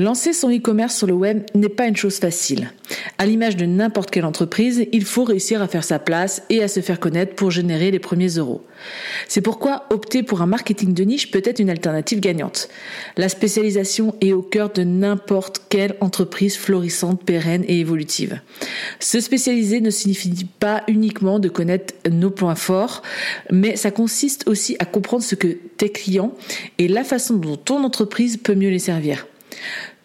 Lancer son e-commerce sur le web n'est pas une chose facile. À l'image de n'importe quelle entreprise, il faut réussir à faire sa place et à se faire connaître pour générer les premiers euros. C'est pourquoi opter pour un marketing de niche peut être une alternative gagnante. La spécialisation est au cœur de n'importe quelle entreprise florissante, pérenne et évolutive. Se spécialiser ne signifie pas uniquement de connaître nos points forts, mais ça consiste aussi à comprendre ce que tes clients et la façon dont ton entreprise peut mieux les servir.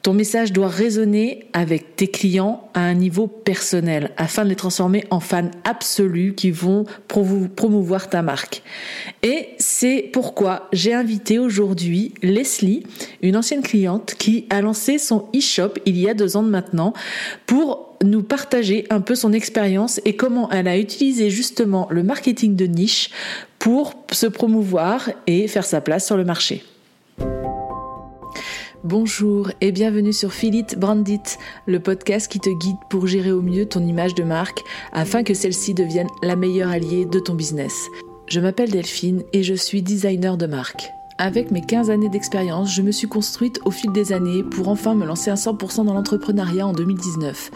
Ton message doit résonner avec tes clients à un niveau personnel afin de les transformer en fans absolus qui vont promouvoir ta marque. Et c'est pourquoi j'ai invité aujourd'hui Leslie, une ancienne cliente qui a lancé son e-shop il y a deux ans maintenant pour nous partager un peu son expérience et comment elle a utilisé justement le marketing de niche pour se promouvoir et faire sa place sur le marché. Bonjour et bienvenue sur Philip Brandit, le podcast qui te guide pour gérer au mieux ton image de marque afin que celle-ci devienne la meilleure alliée de ton business. Je m'appelle Delphine et je suis designer de marque. Avec mes 15 années d'expérience, je me suis construite au fil des années pour enfin me lancer à 100% dans l'entrepreneuriat en 2019.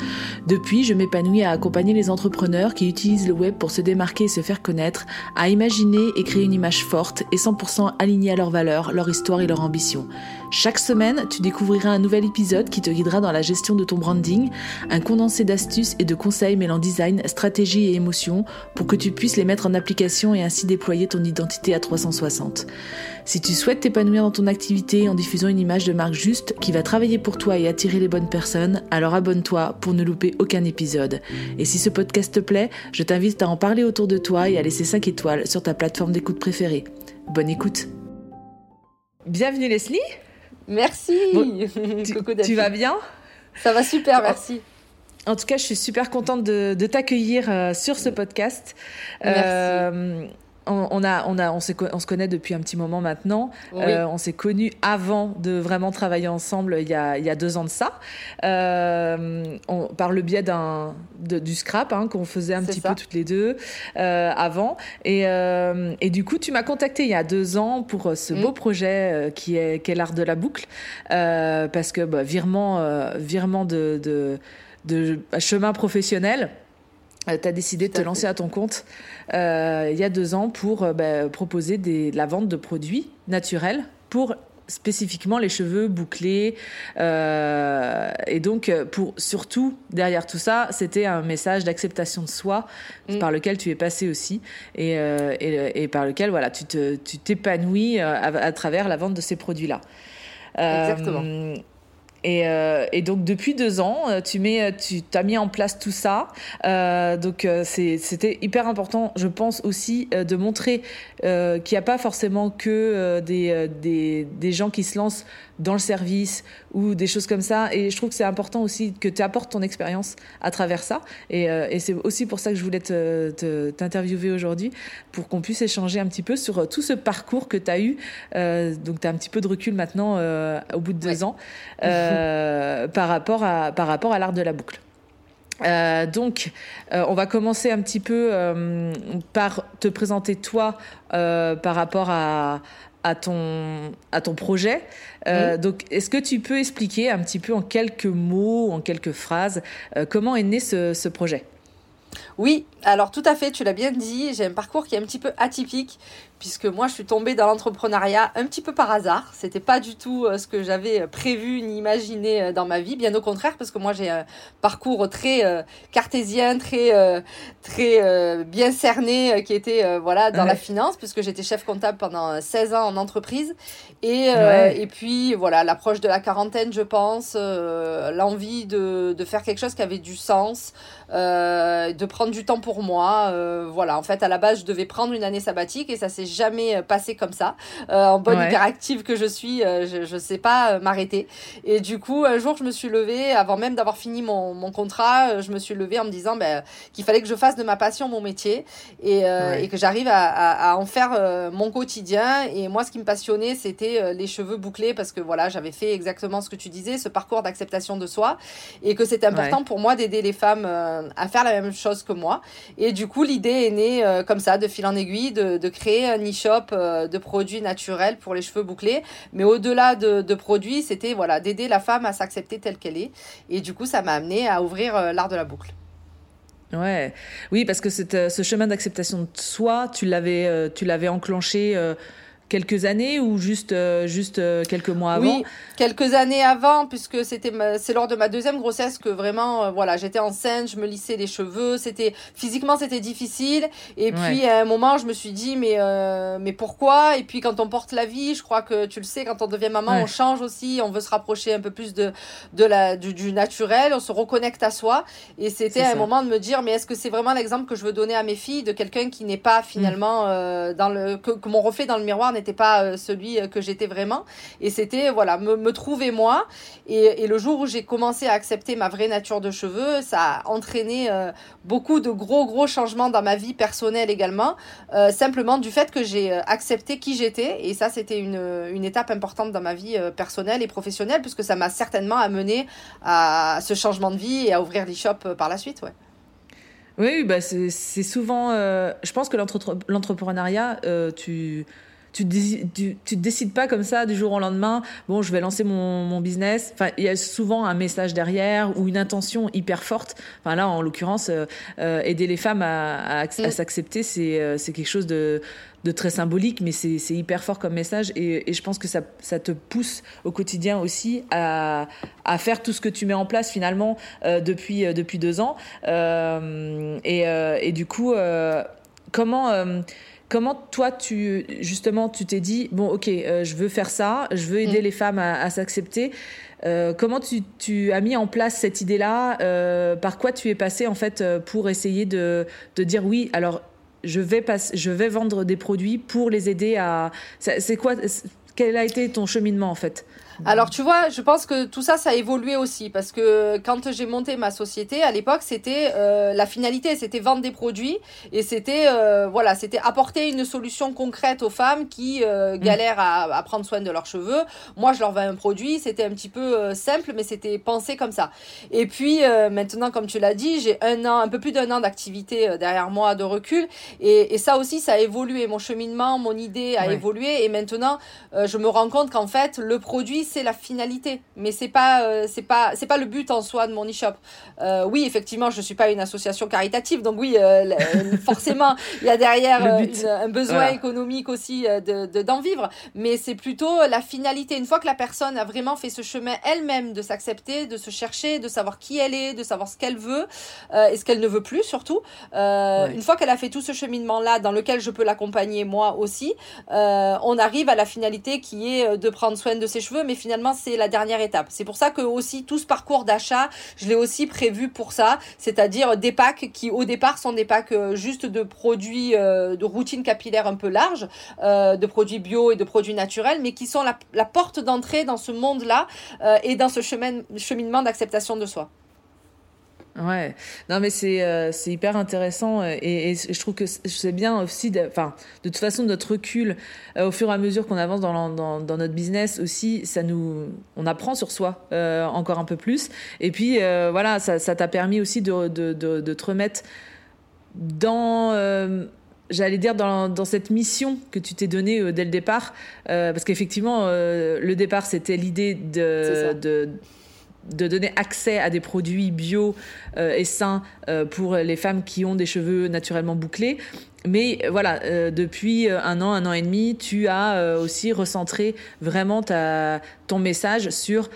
Depuis, je m'épanouis à accompagner les entrepreneurs qui utilisent le web pour se démarquer et se faire connaître, à imaginer et créer une image forte et 100% alignée à leurs valeurs, leur histoire et leur ambition. Chaque semaine, tu découvriras un nouvel épisode qui te guidera dans la gestion de ton branding, un condensé d'astuces et de conseils mêlant design, stratégie et émotion pour que tu puisses les mettre en application et ainsi déployer ton identité à 360. Si tu souhaites t'épanouir dans ton activité en diffusant une image de marque juste qui va travailler pour toi et attirer les bonnes personnes, alors abonne-toi pour ne louper aucun épisode. Et si ce podcast te plaît, je t'invite à en parler autour de toi et à laisser 5 étoiles sur ta plateforme d'écoute préférée. Bonne écoute. Bienvenue Leslie. Merci. tu, vas bien Ça va super, merci. En tout cas, je suis super contente de, t'accueillir euh, sur ce podcast. Merci. Euh, on, a, on, a, on, on, se connaît depuis un petit moment maintenant. Euh, on s'est connus avant de vraiment travailler ensemble il y a, il y a deux ans de ça, euh, on, par le biais d'un, du scrap hein, qu'on faisait un petit peu toutes les deux euh, avant. Et, et, du coup, tu m'as contacté il y a deux ans pour ce beau mm. projet qui est, qui est l'art de la boucle, parce que bah, virement, virement de, de, de chemin professionnel. Euh, tu as décidé de te lancer à ton compte euh, il y a deux ans pour euh, bah, proposer des, la vente de produits naturels pour spécifiquement les cheveux bouclés. et donc, pour surtout, derrière tout ça, c'était un message d'acceptation de soi mm. par lequel tu es passé aussi et, et, par lequel voilà, tu t'épanouis à, à, travers la vente de ces produits-là. Exactement. Et, euh, et, donc depuis deux ans, euh, tu mets, euh, tu as mis en place tout ça. Euh, donc euh, c'était hyper important, je pense aussi, de montrer qu'il n'y a pas forcément que des, des, des, gens qui se lancent dans le service ou des choses comme ça. Et je trouve que c'est important aussi que tu apportes ton expérience à travers ça. Et, et c'est aussi pour ça que je voulais t'interviewer aujourd'hui, pour qu'on puisse échanger un petit peu sur tout ce parcours que tu as eu. donc tu as un petit peu de recul maintenant au bout de deux ans. Euh, par rapport à, par rapport à l'art de la boucle. Euh, donc, euh, on va commencer un petit peu par te présenter toi par rapport à, à, ton, à ton projet. Donc, est-ce que tu peux expliquer un petit peu en quelques mots, en quelques phrases, comment est né ce, ce projet? Oui, alors tout à fait, tu l'as bien dit, j'ai un parcours qui est un petit peu atypique puisque moi je suis tombée dans l'entrepreneuriat un petit peu par hasard. C'était pas du tout euh, ce que j'avais euh, prévu ni imaginé euh, dans ma vie, bien au contraire, parce que moi j'ai un parcours très cartésien, très très bien cerné, qui était voilà dans la finance, puisque j'étais chef comptable pendant 16 ans en entreprise, et et puis voilà l'approche de la quarantaine, je pense, l'envie de de faire quelque chose qui avait du sens, de prendre du temps pour moi, voilà. En fait, à la base, je devais prendre une année sabbatique et ça s'est jamais euh, passé comme ça. Euh, en bonne hyperactive que je suis, euh, je ne sais pas m'arrêter. Et du coup, un jour, je me suis levée, avant même d'avoir fini mon, mon, contrat, je me suis levée en me disant ben, qu'il fallait que je fasse de ma passion mon métier et, et que j'arrive à, à, en faire mon quotidien. Et moi, ce qui me passionnait, c'était les cheveux bouclés parce que voilà, j'avais fait exactement ce que tu disais, ce parcours d'acceptation de soi et que c'était important pour moi d'aider les femmes à faire la même chose que moi. Et du coup, l'idée est née comme ça, de fil en aiguille, de, de créer un un e-shop de produits naturels pour les cheveux bouclés. Mais au-delà de, produits, c'était voilà, d'aider la femme à s'accepter telle qu'elle est. Et du coup, ça m'a amené à ouvrir l'art de la boucle. Ouais, oui, parce que ce chemin d'acceptation de soi, tu l'avais, tu l'avais enclenché quelques années ou juste, euh, juste euh, quelques mois avant Oui, quelques années avant, puisque c'était c'est lors de ma deuxième grossesse que vraiment, euh, voilà, j'étais enceinte, je me lissais les cheveux, c'était physiquement c'était difficile. Et puis à un moment, je me suis dit mais mais pourquoi? Et puis quand on porte la vie, je crois que tu le sais, quand on devient maman, on change aussi, on veut se rapprocher un peu plus de de la du, du naturel, on se reconnecte à soi. Et c'était un moment de me dire mais est-ce que c'est vraiment l'exemple que je veux donner à mes filles de quelqu'un qui n'est pas finalement dans le que, que mon reflet dans le miroir n'était pas euh, celui euh, que j'étais vraiment. Et c'était, voilà, me, trouver moi. Et, et, le jour où j'ai commencé à accepter ma vraie nature de cheveux, ça a entraîné euh, beaucoup de gros, gros changements dans ma vie personnelle également. simplement du fait que j'ai accepté qui j'étais. Et ça, c'était une, une, étape importante dans ma vie personnelle et professionnelle, puisque ça m'a certainement amené à ce changement de vie et à ouvrir l'e-shop par la suite. Ouais. Oui, bah c'est souvent. je pense que l'entrepreneuriat, tu tu, tu, tu, te décides pas comme ça du jour au lendemain. Bon, je vais lancer mon, mon business. Enfin, il y a souvent un message derrière ou une intention hyper forte. Enfin là, en l'occurrence, euh, euh, aider les femmes à, à, à mm. s'accepter, c'est euh, quelque chose de de très symbolique, mais c'est hyper fort comme message et, et, je pense que ça, ça te pousse au quotidien aussi à, à faire tout ce que tu mets en place finalement euh, depuis, euh, depuis deux ans. Euh, et, et, du coup, comment Comment toi, tu justement, tu t'es dit bon, ok, euh, je veux faire ça, je veux aider mm. les femmes à, s'accepter. Euh, comment tu, tu, as mis en place cette idée-là euh, Par quoi tu es passé en fait pour essayer de, de dire oui Alors, je vais pas, je vais vendre des produits pour les aider à. C'est quoi Quel a été ton cheminement en fait? Alors tu vois, je pense que tout ça, ça a évolué aussi parce que quand j'ai monté ma société, à l'époque, c'était euh, la finalité, c'était vendre des produits et c'était euh, voilà, c'était apporter une solution concrète aux femmes qui euh, mm. galèrent à, à, prendre soin de leurs cheveux. Moi, je leur vends un produit, c'était un petit peu simple, mais c'était pensé comme ça. Et puis maintenant, comme tu l'as dit, j'ai un an, un peu plus d'un an d'activité derrière moi de recul et, et, ça aussi, ça a évolué. Mon cheminement, mon idée a évolué et maintenant, je me rends compte qu'en fait, le produit c'est la finalité, mais c'est pas euh, c'est pas c'est pas le but en soi de mon e-shop. Euh, oui, effectivement, je suis pas une association caritative, donc oui, euh, forcément, il y a derrière un besoin économique aussi de d'en vivre, mais c'est plutôt la finalité. Une fois que la personne a vraiment fait ce chemin elle-même de s'accepter, de se chercher, de savoir qui elle est, de savoir ce qu'elle veut et ce qu'elle ne veut plus surtout. Une fois qu'elle a fait tout ce cheminement là, dans lequel je peux l'accompagner moi aussi, on arrive à la finalité qui est de prendre soin de ses cheveux, mais finalement c'est la dernière étape. C'est pour ça que aussi tout ce parcours d'achat, je l'ai aussi prévu pour ça, c'est-à-dire des packs qui au départ sont des packs euh, juste de produits euh, de routine capillaire un peu large, euh, de produits bio et de produits naturels, mais qui sont la, porte d'entrée dans ce monde-là et dans ce chemin, cheminement d'acceptation de soi. Ouais, non mais c'est euh, c'est hyper intéressant euh, et, et, je trouve que c'est bien aussi, enfin de, toute façon notre recul euh, au fur et à mesure qu'on avance dans, dans, dans, notre business aussi, ça nous, on apprend sur soi euh, encore un peu plus. Et puis voilà, ça ça t'a permis aussi de, de, de, de, te remettre dans j'allais dire dans, dans, cette mission que tu t'es donnée dès le départ, parce qu'effectivement, le départ, c'était l'idée de, de, de donner accès à des produits bio euh, et sains euh, pour les femmes qui ont des cheveux naturellement bouclés. Mais euh, voilà, depuis un an, un an et demi, tu as aussi recentré vraiment ta, ton message sur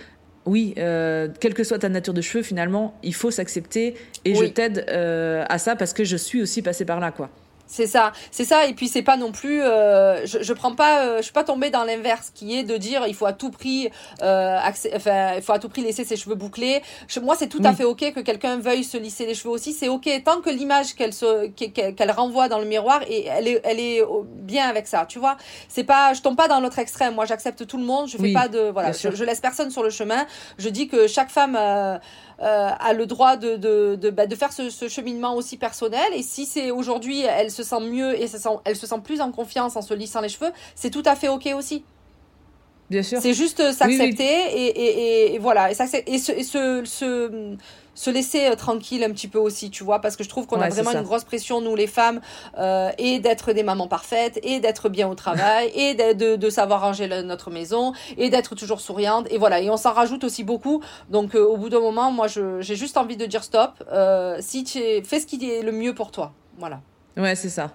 oui, quelle que soit ta nature de cheveux, finalement, il faut s'accepter et je t'aide à ça parce que je suis aussi passée par là, quoi. C'est ça, c'est ça. Et puis c'est pas non plus, euh, je, je prends pas, euh, je suis pas tombée dans l'inverse, qui est de dire il faut à tout prix, euh, enfin il faut à tout prix laisser ses cheveux bouclés. moi c'est tout à fait ok que quelqu'un veuille se lisser les cheveux aussi, c'est ok tant que l'image qu'elle se, qu'elle renvoie dans le miroir et elle est, elle est bien avec ça, tu vois. C'est pas, je tombe pas dans l'autre extrême. Moi j'accepte tout le monde, je fais pas de, voilà, je, je, laisse personne sur le chemin. Je dis que chaque femme euh, a le droit de, de, de, bah, faire ce, ce, cheminement aussi personnel. Et si c'est aujourd'hui, elle se sent mieux et se sent, elle se sent plus en confiance en se lissant les cheveux, c'est tout à fait OK aussi. Bien sûr. C'est juste s'accepter et, et, et, voilà. Et, et ce, se laisser euh, tranquille un petit peu aussi, tu vois, parce que je trouve qu'on a vraiment une grosse pression, nous les femmes, euh, et d'être des mamans parfaites, et d'être bien au travail, et de, de, savoir ranger notre maison, et d'être toujours souriante, et voilà, et on s'en rajoute aussi beaucoup. Donc euh, au bout d'un moment, moi, j'ai juste envie de dire stop. si tu fais ce qui est le mieux pour toi, voilà. Ouais, c'est ça.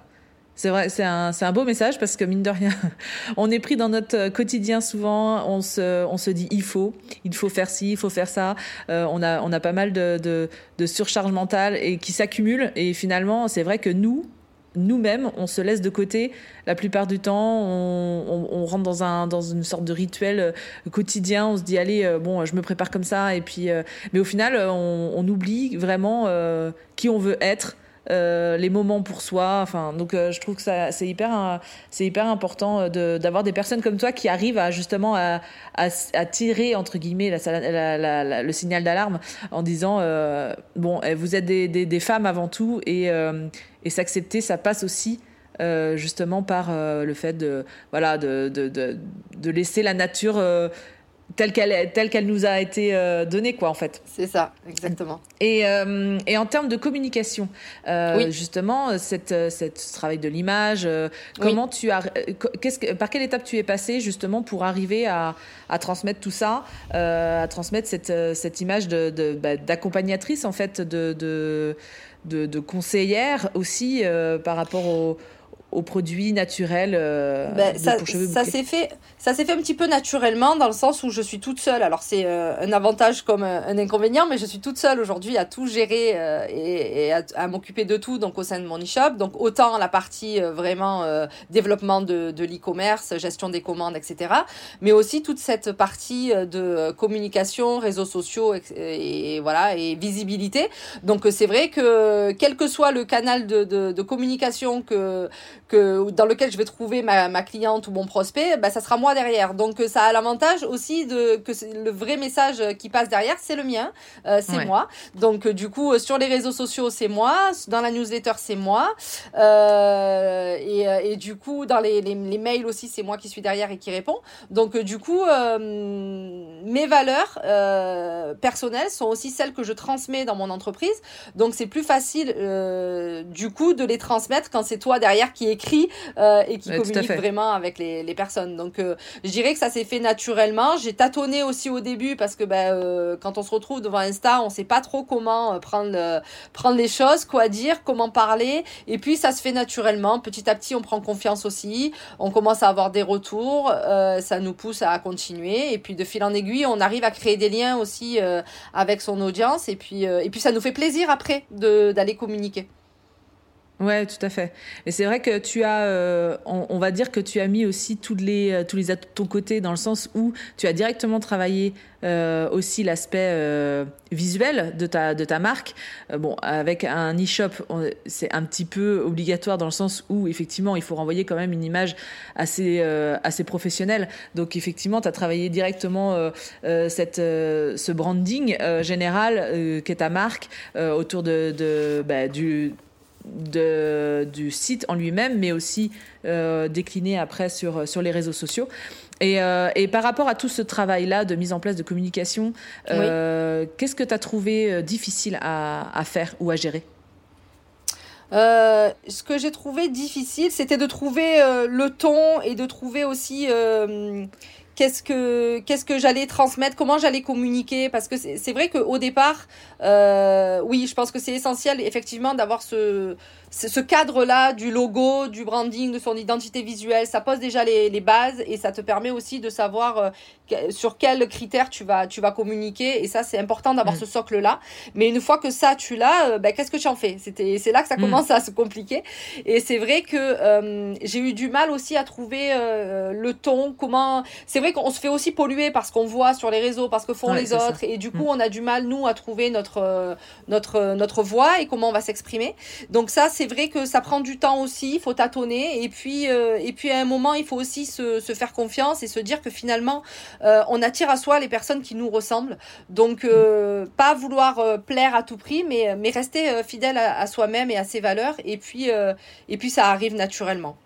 C'est vrai, c'est un, un, beau message parce que mine de rien, on est pris dans notre quotidien souvent, on se, on se dit il faut, il faut faire ci, il faut faire ça. Euh, on, a, on a pas mal de, de, de surcharge mentale et qui s'accumulent. Et finalement, c'est vrai que nous, nous-mêmes, on se laisse de côté la plupart du temps. On, on, rentre dans, un, dans une sorte de rituel euh, quotidien. On se dit, allez, euh, bon, je me prépare comme ça. Et puis, mais au final, on oublie vraiment qui on veut être. Euh, les moments pour soi. Enfin, donc euh, je trouve que c'est hyper, c'est hyper important euh, d'avoir des personnes comme toi qui arrivent à justement à, tirer entre guillemets le signal d'alarme en disant bon, eh, vous êtes des, femmes avant tout et, s'accepter, ça passe aussi. justement par le fait de voilà de laisser la nature telle qu'elle telle qu'elle nous a été euh, donnée quoi en fait. C'est ça, exactement. Et, euh, et en termes de communication, euh, justement, cette, cette ce travail de l'image, comment tu as, qu'est-ce que, par quelle étape tu es passé justement pour arriver à, à transmettre tout ça, à transmettre cette, cette image de, bah, d'accompagnatrice en fait, de, de, de, de conseillère aussi par rapport au aux produits naturels euh, ben, ça, ça s'est fait ça s'est fait un petit peu naturellement dans le sens où je suis toute seule. Alors c'est euh, un avantage comme un, inconvénient mais je suis toute seule aujourd'hui à tout gérer euh, et, à, m'occuper de tout donc au sein de mon e-shop. Donc autant la partie vraiment développement de, de l'e-commerce gestion des commandes etc mais aussi toute cette partie de communication réseaux sociaux et, voilà et visibilité. Donc c'est vrai que quel que soit le canal de, de, de communication que que dans lequel je vais trouver ma, ma cliente ou mon prospect, bah, ça sera moi derrière. Donc ça a l'avantage aussi de que le vrai message qui passe derrière, c'est le mien, euh, c'est moi. Donc du coup euh, sur les réseaux sociaux, c'est moi, dans la newsletter, c'est moi, euh, et, et, du coup dans les, les, les mails aussi, c'est moi qui suis derrière et qui répond. Donc du coup mes valeurs personnelles sont aussi celles que je transmets dans mon entreprise. Donc c'est plus facile du coup de les transmettre quand c'est toi derrière qui écrit euh, et qui communique vraiment avec les, les personnes. Donc, euh, je dirais que ça s'est fait naturellement. J'ai tâtonné aussi au début parce que ben, euh, quand on se retrouve devant Insta, on sait pas trop comment prendre, prendre les choses, quoi dire, comment parler. Et puis, ça se fait naturellement. Petit à petit, on prend confiance aussi. On commence à avoir des retours. ça nous pousse à continuer. Et puis, de fil en aiguille, on arrive à créer des liens aussi avec son audience. Et puis, et puis, ça nous fait plaisir après d'aller communiquer. Ouais, tout à fait. Et c'est vrai que tu as, euh, on, va dire que tu as mis aussi tous les euh, tous les atouts de ton côté dans le sens où tu as directement travaillé euh, aussi l'aspect visuel de ta de ta marque. bon, avec un e-shop, c'est un petit peu obligatoire dans le sens où effectivement il faut renvoyer quand même une image assez assez professionnelle. Donc effectivement, tu as travaillé directement cette ce branding général qu'est ta marque autour de, de bah, du de, du site en lui-même, mais aussi euh, décliné après sur, sur les réseaux sociaux. Et, euh, et, par rapport à tout ce travail-là de mise en place de communication, euh, qu'est-ce que tu as trouvé difficile à, à, faire ou à gérer? Ce que j'ai trouvé difficile, c'était de trouver le ton et de trouver aussi qu'est-ce que qu'est-ce que j'allais transmettre, comment j'allais communiquer, parce que c'est vrai qu'au départ, euh, oui, je pense que c'est essentiel effectivement d'avoir ce ce cadre-là du logo, du branding, de son identité visuelle, ça pose déjà les, les bases et ça te permet aussi de savoir euh, sur quels critères tu vas, tu vas communiquer. Et ça, c'est important d'avoir mm. ce socle-là. Mais une fois que ça, tu l'as, euh, ben, qu'est-ce que tu en fais? C'est là que ça mm. commence à se compliquer. Et c'est vrai que euh, j'ai eu du mal aussi à trouver le ton, comment... C'est vrai qu'on se fait aussi polluer parce qu'on voit sur les réseaux, parce que font les autres. Et du coup, mm. on a du mal, nous, à trouver notre, notre, notre voix et comment on va s'exprimer. Donc ça, c'est vrai que ça prend du temps aussi, il faut tâtonner. Et puis, euh, et à un moment, il faut aussi se, faire confiance et se dire que finalement, euh, on attire à soi les personnes qui nous ressemblent. Donc, euh, pas vouloir plaire à tout prix, mais, rester fidèle à, soi-même et à ses valeurs. Et puis ça arrive naturellement.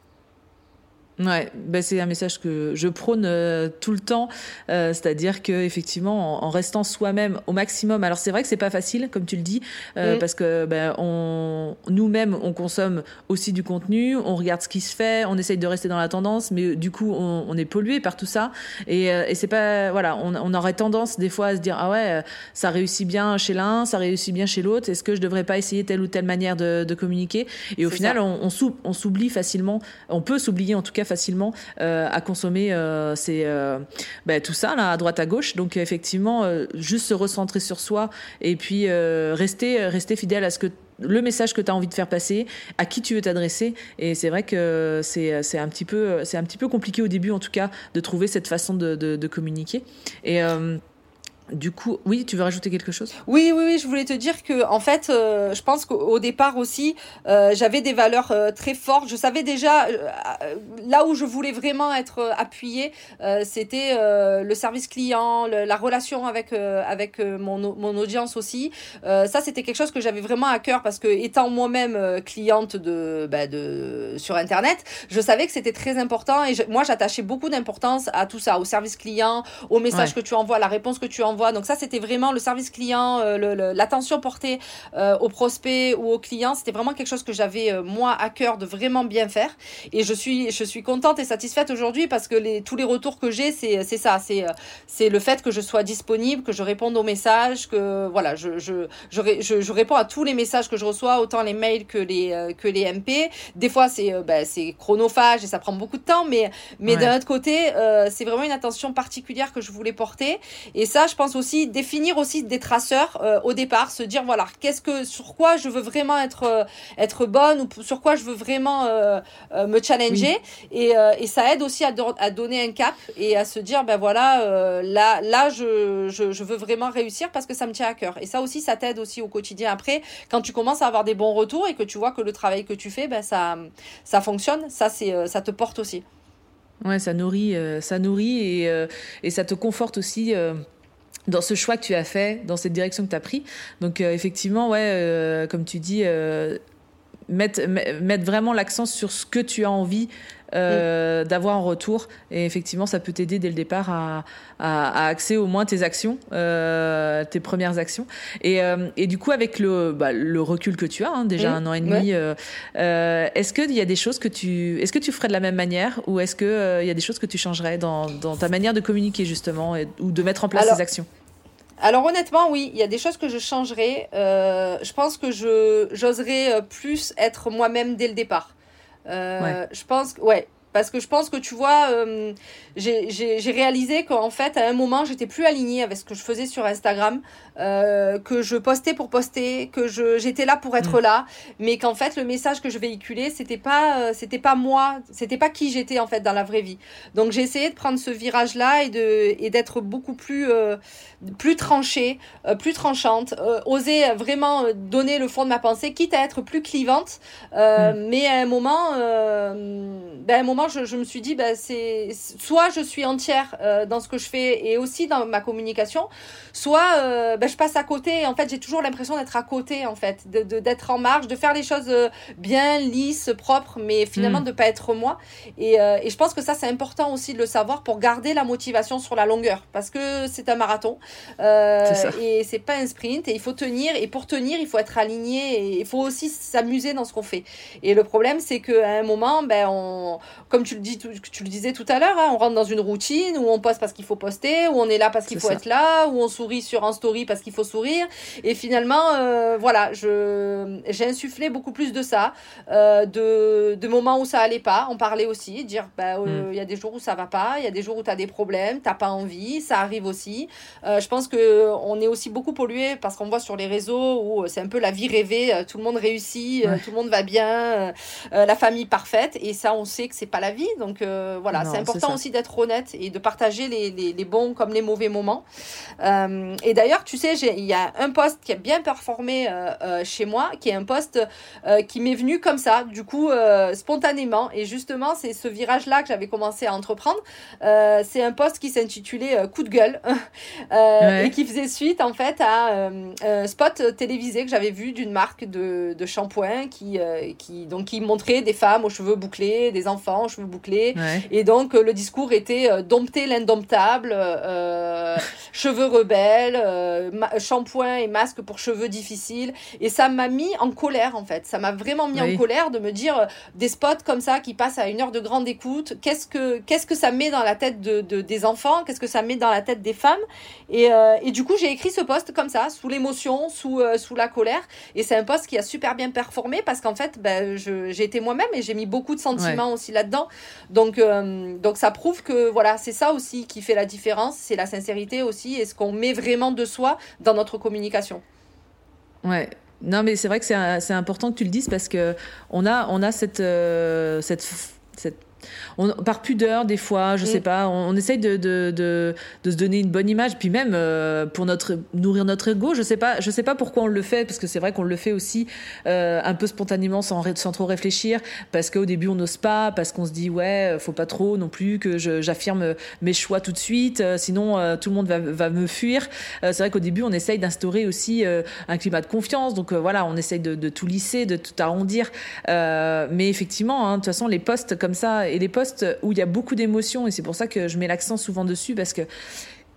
Ouais, ben c'est un message que je prône euh, tout le temps, euh, c'est-à-dire que effectivement, en, restant soi-même au maximum. Alors c'est vrai que c'est pas facile, comme tu le dis, euh, mm. parce que ben on, nous-mêmes, on consomme aussi du contenu, on regarde ce qui se fait, on essaye de rester dans la tendance, mais du coup, on, on est pollué par tout ça. Et, et c'est pas, voilà, on, on, aurait tendance des fois à se dire ah ouais, ça réussit bien chez l'un, ça réussit bien chez l'autre. Est-ce que je devrais pas essayer telle ou telle manière de, de communiquer? Et au final, ça. on, on s'oublie facilement. On peut s'oublier en tout cas facilement euh, à consommer euh, c'est euh, ben, tout ça là à droite à gauche. Donc effectivement, juste se recentrer sur soi et puis rester rester fidèle à ce que le message que tu as envie de faire passer, à qui tu veux t'adresser. Et c'est vrai que c'est un, petit peu, un petit peu compliqué au début, en tout cas, de trouver cette façon de, communiquer. Et. Du coup, oui, tu veux rajouter quelque chose? Oui, oui, oui, je voulais te dire que, en fait, euh, je pense qu'au départ aussi, euh, j'avais des valeurs euh, très fortes. Je savais déjà là où je voulais vraiment être appuyée, c'était le service client, le, la relation avec avec mon, mon audience aussi. ça, c'était quelque chose que j'avais vraiment à cœur parce que étant moi-même cliente de, bah, de sur Internet, je savais que c'était très important et je, moi, j'attachais beaucoup d'importance à tout ça, au service client, au message ouais. que tu envoies, la réponse que tu envoies donc ça, c'était vraiment le service client, euh, l'attention portée euh, aux prospects ou aux clients. C'était vraiment quelque chose que j'avais euh, moi à cœur de vraiment bien faire. Et je suis, je suis contente et satisfaite aujourd'hui parce que les, tous les retours que j'ai, c'est ça. C'est c'est le fait que je sois disponible, que je réponde aux messages, que voilà, je, je, je, je, je réponds à tous les messages que je reçois, autant les mails que les, que les MP. Des fois, c'est ben, chronophage et ça prend beaucoup de temps, mais, mais ouais. d'un autre côté, euh, c'est vraiment une attention particulière que je voulais porter. Et ça, je pense pense aussi définir aussi des traceurs euh, au départ, se dire voilà, qu'est-ce que sur quoi je veux vraiment être euh, être bonne ou sur quoi je veux vraiment euh, me challenger. Oui. et, et ça aide aussi à, do à donner un cap et à se dire ben voilà là là je, je, je veux vraiment réussir parce que ça me tient à cœur. Et ça aussi ça t'aide aussi au quotidien. Après quand tu commences à avoir des bons retours et que tu vois que le travail que tu fais ben ça ça fonctionne ça c'est ça te porte aussi. Ouais ça nourrit ça nourrit et, et ça te conforte aussi dans ce choix que tu as fait, dans cette direction que tu as pris. Donc euh, effectivement, ouais, euh, comme tu dis, euh, mettre, mettre vraiment l'accent sur ce que tu as envie euh, mmh. d'avoir en retour. Et effectivement, ça peut t'aider dès le départ à, à, à axer au moins tes actions, euh, tes premières actions. Et, euh, et du coup, avec le, bah, le recul que tu as, hein, déjà mmh. un an et demi, ouais. Est-ce qu'il y a des choses que tu, est-ce que tu ferais de la même manière ou est-ce qu'il il y a des choses que tu changerais dans, dans ta manière de communiquer justement et, ou de mettre en place Alors, ces actions? Alors honnêtement, oui, il y a des choses que je changerais. Euh, je pense que je j'oserais plus être moi-même dès le départ. Euh, ouais. Je pense que ouais, parce que je pense que tu vois, euh, j'ai réalisé qu'en fait, à un moment, j'étais plus alignée avec ce que je faisais sur Instagram, euh, que je postais pour poster, que j'étais là pour être mmh. là, mais qu'en fait, le message que je véhiculais, c'était pas, euh, c'était pas moi, c'était pas qui j'étais en fait dans la vraie vie. Donc, j'ai essayé de prendre ce virage-là et de et d'être beaucoup plus, plus tranchée, plus tranchante, oser vraiment donner le fond de ma pensée, quitte à être plus clivante. Mmh. Mais à un moment, ben, à un moment, je, je me suis dit, ben, c'est soit je suis entière dans ce que je fais et aussi dans ma communication, soit ben, je passe à côté. En fait, j'ai toujours l'impression d'être à côté, en fait, de, de, d'être en marge, de faire les choses euh, bien, lisses, propres, mais finalement mm. de pas être moi. Et, euh, et je pense que ça, c'est important aussi de le savoir pour garder la motivation sur la longueur, parce que c'est un marathon euh, et c'est pas un sprint. Et il faut tenir. Et pour tenir, il faut être aligné. Et il faut aussi s'amuser dans ce qu'on fait. Et le problème, c'est qu'à un moment, ben, on, comme tu le dis, tu le disais tout à l'heure, hein, on rentre dans une routine où on poste parce qu'il faut poster, où on est là parce qu'il faut ça. être là, où on sourit sur un story parce qu'il faut sourire. Et finalement, euh, voilà, je j'ai insufflé beaucoup plus de ça, euh, de, de moments où ça allait pas, en parler aussi, dire bah il euh, mm. y a des jours où ça va pas, il y a des jours où tu as des problèmes, t'as pas envie, ça arrive aussi. Je pense que on est aussi beaucoup pollué parce qu'on voit sur les réseaux où c'est un peu la vie rêvée, tout le monde réussit, ouais. tout le monde va bien, la famille parfaite et ça on sait que c'est pas la vie. Donc voilà, c'est important aussi d'être honnête et de partager les, les, les, bons comme les mauvais moments. et d'ailleurs, tu sais, il y a un poste qui a bien performé euh, euh, chez moi, qui est un poste euh, qui m'est venu comme ça, du coup, euh, spontanément. Et justement, c'est ce virage-là que j'avais commencé à entreprendre. Euh, c'est un poste qui s'intitulait Coup de gueule ouais. et qui faisait suite, en fait, à un spot télévisé que j'avais vu d'une marque de, de shampoing qui, qui, donc, qui montrait des femmes aux cheveux bouclés, des enfants aux cheveux bouclés. Et donc, le discours était dompter l'indomptable, cheveux rebelles, shampoing et masque pour cheveux difficiles. Et ça m'a mis en colère, en fait. Ça m'a vraiment mis en colère de me dire des spots comme ça qui passent à une heure de grande écoute. Qu'est-ce que, qu'est-ce que ça met dans la tête de, des enfants? Qu'est-ce que ça met dans la tête des femmes? Et, et, du coup, j'ai écrit ce post comme ça, sous l'émotion, sous, sous la colère. Et c'est un post qui a super bien performé parce qu'en fait, ben, j'ai été moi-même et j'ai mis beaucoup de sentiments aussi là-dedans. Donc, euh, donc ça prouve que voilà, c'est ça aussi qui fait la différence, c'est la sincérité aussi et ce qu'on met vraiment de soi dans notre communication. Ouais, non, mais c'est vrai que c'est important que tu le dises parce que on a, on a cette, euh, cette, cette on, par pudeur, des fois, je sais mm. pas, on, essaye de, de, de, de, se donner une bonne image, puis même euh, pour notre, nourrir notre ego, je sais pas, je sais pas pourquoi on le fait, parce que c'est vrai qu'on le fait aussi euh, un peu spontanément, sans, sans trop réfléchir, parce qu'au début on n'ose pas, parce qu'on se dit ouais, faut pas trop non plus que j'affirme mes choix tout de suite, euh, sinon tout le monde va, va me fuir. c'est vrai qu'au début on essaye d'instaurer aussi un climat de confiance, donc voilà, on essaye de, tout lisser, de tout arrondir, mais effectivement, hein, de toute façon les postes comme ça et les postes où il y a beaucoup d'émotions, et c'est pour ça que je mets l'accent souvent dessus, parce que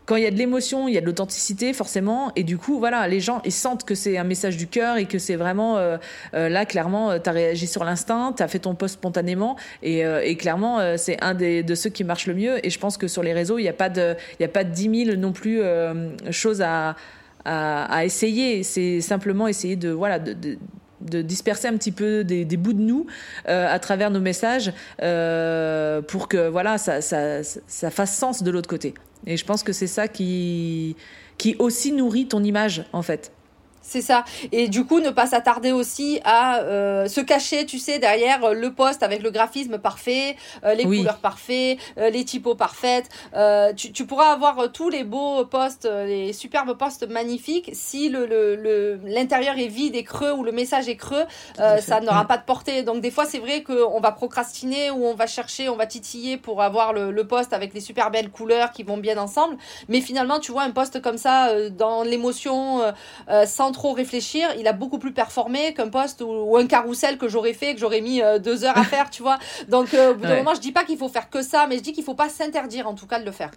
quand il y a de l'émotion, il y a de l'authenticité forcément, et du coup, voilà, les gens ils sentent que c'est un message du cœur et que c'est vraiment euh, euh, là clairement, euh, tu as réagi sur l'instinct, tu as fait ton poste spontanément, et, et clairement, c'est un des, de ceux qui marchent le mieux. Et je pense que sur les réseaux, il n'y a pas de, a pas de 10 000 non plus choses à, à, essayer. C'est simplement essayer de, voilà, de de disperser un petit peu des, bouts de nous euh, à travers nos messages euh, pour que voilà ça, ça, ça fasse sens de l'autre côté. Et je pense que c'est ça qui, qui aussi nourrit ton image en fait. C'est ça. Et du coup, ne pas s'attarder aussi à euh, se cacher, tu sais, derrière euh, le poste avec le graphisme parfait, euh, les couleurs parfaites, les typos parfaites. Tu, tu, pourras avoir tous les beaux postes, les superbes postes magnifiques. Si le, le, l'intérieur est vide et creux ou le message est creux, ça n'aura pas de portée. Donc des fois, c'est vrai qu'on va procrastiner ou on va chercher, on va titiller pour avoir le, le poste avec les super belles couleurs qui vont bien ensemble. Mais finalement, tu vois un poste comme ça, dans l'émotion, sans trop réfléchir, il a beaucoup plus performé qu'un poste ou, un carrousel que j'aurais fait, que j'aurais mis euh, deux heures à faire, tu vois. Donc, euh, au bout d'un moment, je dis pas qu'il faut faire que ça, mais je dis qu'il faut pas s'interdire, en tout cas, de le faire.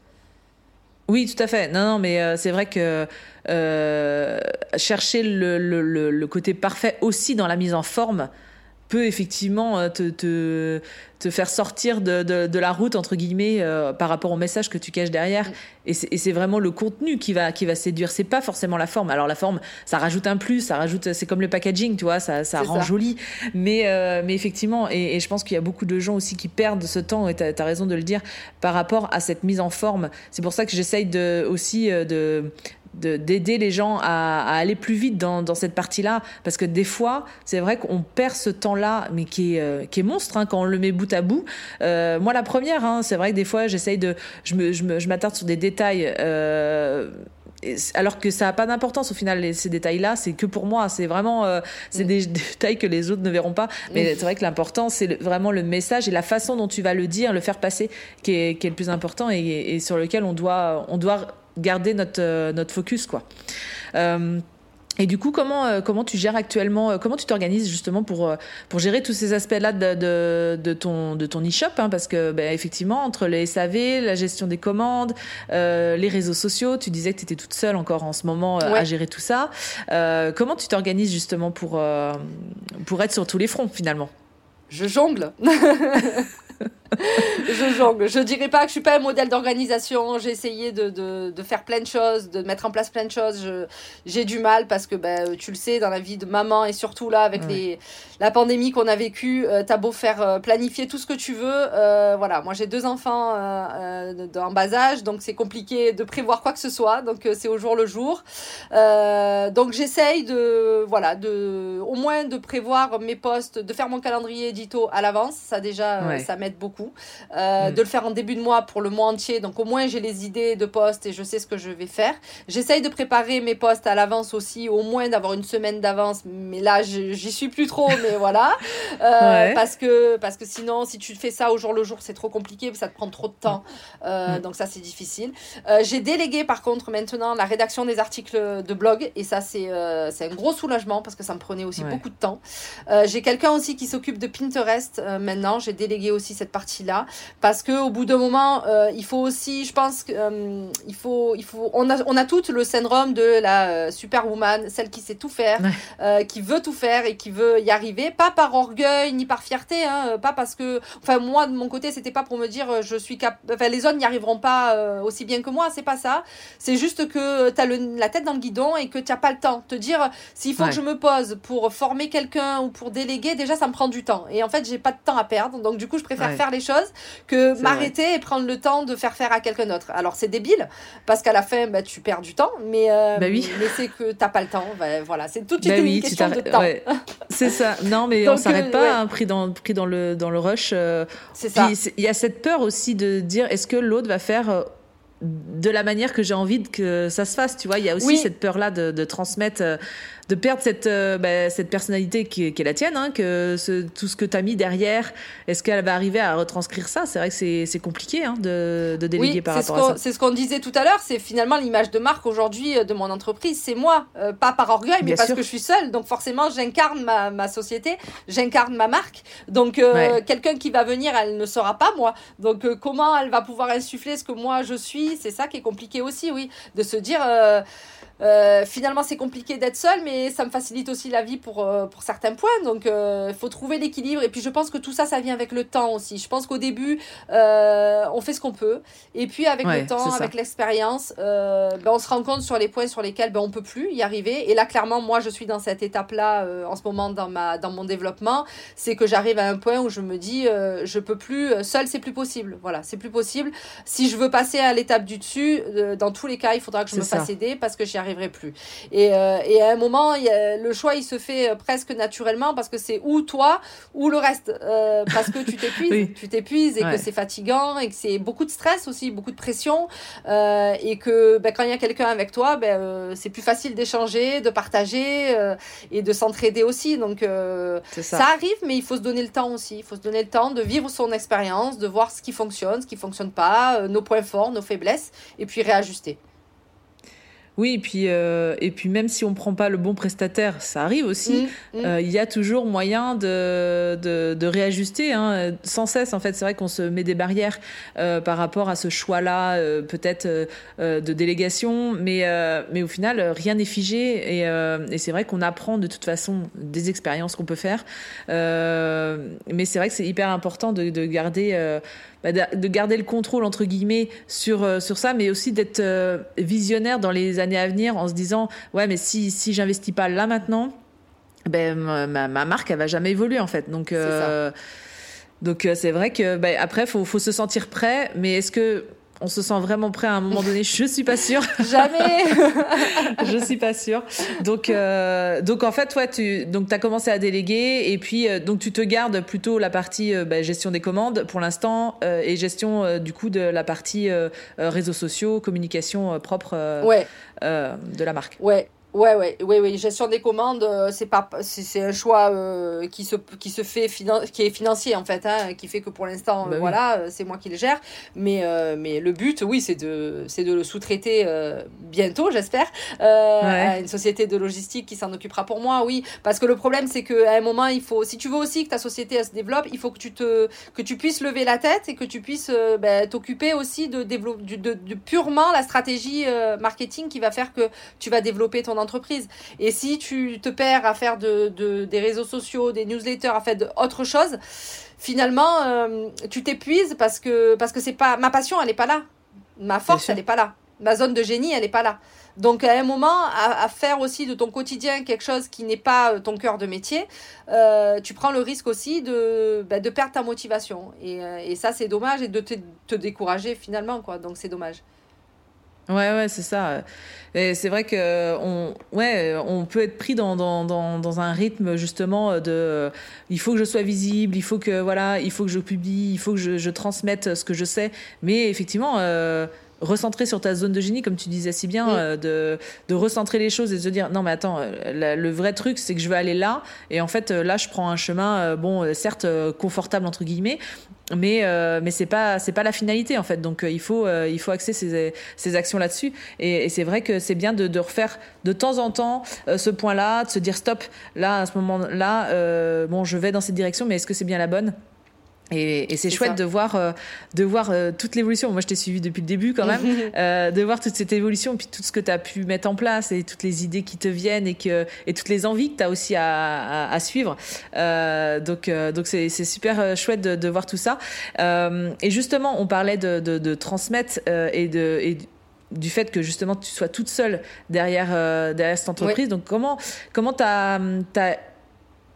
Oui, tout à fait. Non, non, mais euh, c'est vrai que chercher le, le, le, côté parfait aussi dans la mise en forme, peut effectivement euh, te, te, te faire sortir de, de, de, la route entre guillemets euh, par rapport au message que tu caches derrière. Et c'est vraiment le contenu qui va qui va séduire. C'est pas forcément la forme. Alors la forme ça rajoute un plus ça rajoute c'est comme le packaging tu vois ça, ça rend joli. Mais euh, mais effectivement et, et je pense qu'il y a beaucoup de gens aussi qui perdent ce temps et tu as, raison de le dire par rapport à cette mise en forme. C'est pour ça que j'essaye de aussi de d'aider les gens à, aller plus vite dans, dans cette partie-là. Parce que des fois, c'est vrai qu'on perd ce temps-là, mais qui est, euh, qui est monstre hein, quand on le met bout à bout. Euh, moi, la première, hein, c'est vrai que des fois, j'essaye de. Je m'attarde je me, je sur des détails. Euh, alors que ça n'a pas d'importance au final ces détails là c'est que pour moi c'est vraiment euh, c'est mm. des, détails que les autres ne verront pas mais mm. c'est vrai que l'important c'est vraiment le message et la façon dont tu vas le dire le faire passer qui est, qui est le plus important et, et, sur lequel on doit on doit garder notre, euh, notre focus, quoi. Euh, et du coup, comment, euh, comment tu gères actuellement, comment tu t'organises justement pour, pour gérer tous ces aspects-là de, de, de, ton, de ton e-shop hein, Parce que, ben, effectivement, entre les SAV, la gestion des commandes, les réseaux sociaux, tu disais que tu étais toute seule encore en ce moment à gérer tout ça. comment tu t'organises justement pour, pour être sur tous les fronts finalement? Je jongle je jongle. Je dirais pas que je suis pas un modèle d'organisation. J'ai essayé de, de, de, faire plein de choses, de mettre en place plein de choses. J'ai du mal parce que ben, tu le sais, dans la vie de maman et surtout là, avec les, la pandémie qu'on a vécue, tu euh, t'as beau faire euh, planifier tout ce que tu veux. Euh, voilà, moi j'ai deux enfants en bas âge, donc c'est compliqué de prévoir quoi que ce soit. Donc c'est au jour le jour. donc j'essaye de, voilà, de, au moins de prévoir mes postes, de faire mon calendrier édito à l'avance. Ça déjà, ça m'aide beaucoup. Euh, mm. de le faire en début de mois pour le mois entier. Donc au moins j'ai les idées de postes et je sais ce que je vais faire. J'essaye de préparer mes postes à l'avance aussi, au moins d'avoir une semaine d'avance. Mais là j'y suis plus trop, mais voilà. Euh, parce que parce que sinon si tu fais ça au jour le jour c'est trop compliqué, ça te prend trop de temps. Euh, mm. Donc ça c'est difficile. j'ai délégué par contre maintenant la rédaction des articles de blog et ça c'est c'est un gros soulagement parce que ça me prenait aussi beaucoup de temps. j'ai quelqu'un aussi qui s'occupe de Pinterest maintenant. J'ai délégué aussi cette partie partie-là, parce que au bout d'un moment, euh, il faut aussi, je pense qu'il euh, faut, il faut, on a, on a toutes le syndrome de la euh, superwoman, celle qui sait tout faire, qui veut tout faire et qui veut y arriver, pas par orgueil ni par fierté, hein, pas parce que, enfin moi de mon côté, c'était pas pour me dire je suis cap, enfin les autres n'y arriveront pas aussi bien que moi, c'est pas ça, c'est juste que tu as la tête dans le guidon et que tu n'as pas le temps. Te dire s'il faut que je me pose pour former quelqu'un ou pour déléguer, déjà ça me prend du temps. Et en fait, j'ai pas de temps à perdre, donc du coup, je préfère faire les choses que m'arrêter et prendre le temps de faire faire à quelqu'un d'autre. Alors c'est débile parce qu'à la fin, bah, tu perds du temps, mais euh, bah oui. mais c'est que t'as pas le temps. Bah, voilà, c'est tout de suite une question de temps. C'est ça. Non, mais on s'arrête euh, pas, hein, pris dans pris dans le dans le rush. Euh, c'est ça. Il y a cette peur aussi de dire est-ce que l'autre va faire de la manière que j'ai envie que ça se fasse, tu vois? Il y a aussi cette peur-là de, de, transmettre de perdre cette, euh, bah, cette personnalité qui, est la tienne, hein, que ce, tout ce que tu as mis derrière, est-ce qu'elle va arriver à retranscrire ça? C'est vrai que c'est compliqué hein, de, de, déléguer par rapport à ça. C'est ce qu'on disait tout à l'heure, c'est finalement l'image de marque aujourd'hui euh, de mon entreprise, c'est moi, euh, pas par orgueil, mais parce que je suis seule, donc forcément j'incarne ma, ma, société, j'incarne ma marque, donc quelqu'un qui va venir, elle ne sera pas moi, donc comment elle va pouvoir insuffler ce que moi je suis, c'est ça qui est compliqué aussi, oui, de se dire... Euh, finalement, c'est compliqué d'être seul, mais ça me facilite aussi la vie pour, euh, pour certains points. Donc, il euh, faut trouver l'équilibre. Et puis, je pense que tout ça, ça vient avec le temps aussi. Je pense qu'au début, on fait ce qu'on peut. Et puis, avec le temps, avec l'expérience, ben, on se rend compte sur les points sur lesquels ben, on peut plus y arriver. Et là, clairement, moi, je suis dans cette étape-là en ce moment dans, ma, dans mon développement. C'est que j'arrive à un point où je me dis, je peux plus, seul, c'est plus possible. Voilà, c'est plus possible. Si je veux passer à l'étape du dessus, dans tous les cas, il faudra que je me fasse aider parce que j'y arrive plus. Et, euh, et à un moment, le choix, il se fait euh, presque naturellement parce que c'est ou toi ou le reste. Euh, parce que tu t'épuises, tu t'épuises et que c'est fatigant et que c'est beaucoup de stress aussi, beaucoup de pression. et que ben, quand il y a quelqu'un avec toi, ben, c'est plus facile d'échanger, de partager et de s'entraider aussi. Donc ça. ça. arrive, mais il faut se donner le temps aussi. Il faut se donner le temps de vivre son expérience, de voir ce qui fonctionne, ce qui fonctionne pas, nos points forts, nos faiblesses, et puis réajuster. Oui, et puis, euh, et puis même si on prend pas le bon prestataire, ça arrive aussi, mmh, mmh. Euh, il y a toujours moyen de, de, de réajuster, hein, sans cesse. En fait, c'est vrai qu'on se met des barrières euh, par rapport à ce choix-là, euh, peut-être euh, de délégation, mais, mais au final, rien n'est figé. Et, et c'est vrai qu'on apprend de toute façon des expériences qu'on peut faire. mais c'est vrai que c'est hyper important de, de garder bah, de garder le contrôle entre guillemets sur euh, sur ça, mais aussi d'être euh, visionnaire dans les années à venir en se disant ouais mais si si j'investis pas là maintenant, ben ma, ma, marque elle va jamais évoluer en fait. Donc euh, donc c'est vrai que ben, après faut faut se sentir prêt, mais est-ce que on se sent vraiment prêt à un moment donné. Je suis pas sûre. Jamais. je suis pas sûre. Donc, euh, donc en fait, ouais, tu donc as commencé à déléguer et puis euh, donc tu te gardes plutôt la partie euh, bah, gestion des commandes pour l'instant et gestion du coup de la partie réseaux sociaux, communication propre ouais. de la marque. Ouais. Ouais, ouais, ouais, ouais. Gestion des commandes, euh, c'est pas, c'est un choix euh, qui se, qui se fait qui est financier en fait, hein, qui fait que pour l'instant, bah voilà, euh, c'est moi qui le gère. Mais, mais le but, oui, c'est de, c'est de le sous-traiter bientôt, j'espère, à une société de logistique qui s'en occupera pour moi, oui. Parce que le problème, c'est qu'à un moment, il faut, si tu veux aussi que ta société se développe, il faut que tu te, que tu puisses lever la tête et que tu puisses ben, t'occuper aussi de développer, de, de, purement la stratégie marketing qui va faire que tu vas développer ton entreprise. Et si tu te perds à faire de, des réseaux sociaux, des newsletters, à faire autre chose, finalement, euh, tu t'épuises parce que, parce que c'est pas, ma passion, elle n'est pas là. Ma force, elle n'est pas là. Ma zone de génie, elle n'est pas là. Donc à un moment, à, faire aussi de ton quotidien quelque chose qui n'est pas euh, ton cœur de métier, euh, tu prends le risque aussi de, bah, de perdre ta motivation. Et, et ça, c'est dommage et de te, te décourager finalement. Quoi. Donc c'est dommage. Ouais, ouais, c'est ça. Et c'est vrai que on, ouais, on peut être pris dans, dans, dans, dans, un rythme justement de, il faut que je sois visible, il faut que voilà, il faut que je publie, il faut que je, je transmette ce que je sais. Mais effectivement. Euh, recentrer sur ta zone de génie, comme tu disais si bien, euh, de, de, recentrer les choses et de se dire non mais attends, euh, le vrai truc c'est que je veux aller là. Et en fait euh, là je prends un chemin bon certes confortable entre guillemets, mais mais c'est pas c'est pas la finalité en fait. Donc il faut il faut axer ses, ses actions là-dessus. Et, et c'est vrai que c'est bien de, de, refaire de temps en temps ce point-là, de se dire stop là à ce moment-là bon je vais dans cette direction mais est-ce que c'est bien la bonne? Et, c'est chouette de voir, euh, de voir euh, toute l'évolution. Moi, je t'ai suivi depuis le début quand même, euh, de voir toute cette évolution, puis tout ce que tu as pu mettre en place et toutes les idées qui te viennent et, que, et toutes les envies que tu as aussi à, à, suivre. donc, donc c'est, super chouette de, de, voir tout ça. et justement, on parlait de, de, de transmettre et de. Et du fait que justement tu sois toute seule derrière, derrière cette entreprise. Donc comment comment tu as,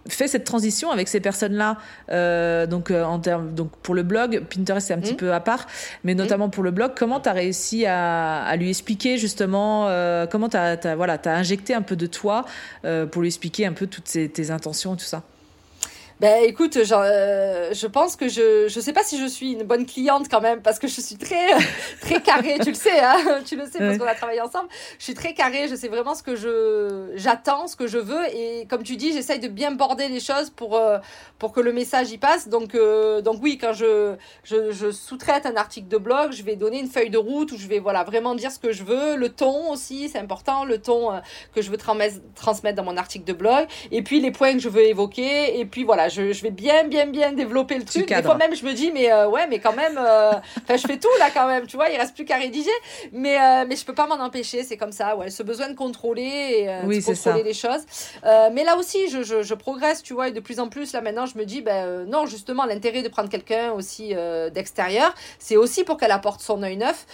fait cette transition avec ces personnes-là, euh, donc euh, en termes, donc pour le blog, Pinterest c'est un petit mmh. peu à part, mais mmh. notamment pour le blog, comment tu as réussi à, à, lui expliquer justement, euh, comment tu as, as, voilà, as injecté un peu de toi euh, pour lui expliquer un peu toutes tes intentions et tout ça? Ben écoute, genre, euh, je pense que je je sais pas si je suis une bonne cliente quand même parce que je suis très très carrée, tu le sais hein, tu le sais parce qu'on a travaillé ensemble. Je suis très carrée, je sais vraiment ce que je j'attends, ce que je veux et comme tu dis, j'essaye de bien border les choses pour euh, pour que le message y passe. Donc euh, donc oui, quand je je, je sous-traite un article de blog, je vais donner une feuille de route où je vais voilà vraiment dire ce que je veux, le ton aussi, c'est important, le ton que je veux transmettre dans mon article de blog et puis les points que je veux évoquer et puis voilà, je, je, vais bien, bien, bien développer le truc. Des fois même, je me dis, mais euh, ouais, mais quand même, euh, enfin, je fais tout là quand même, tu vois, il reste plus qu'à rédiger. Mais, euh, mais je peux pas m'en empêcher, c'est comme ça, ouais, ce besoin de contrôler et de contrôler les choses. mais là aussi, je, je, je, progresse, tu vois, et de plus en plus, là maintenant, je me dis, ben non, justement, l'intérêt de prendre quelqu'un aussi d'extérieur, c'est aussi pour qu'elle apporte son œil neuf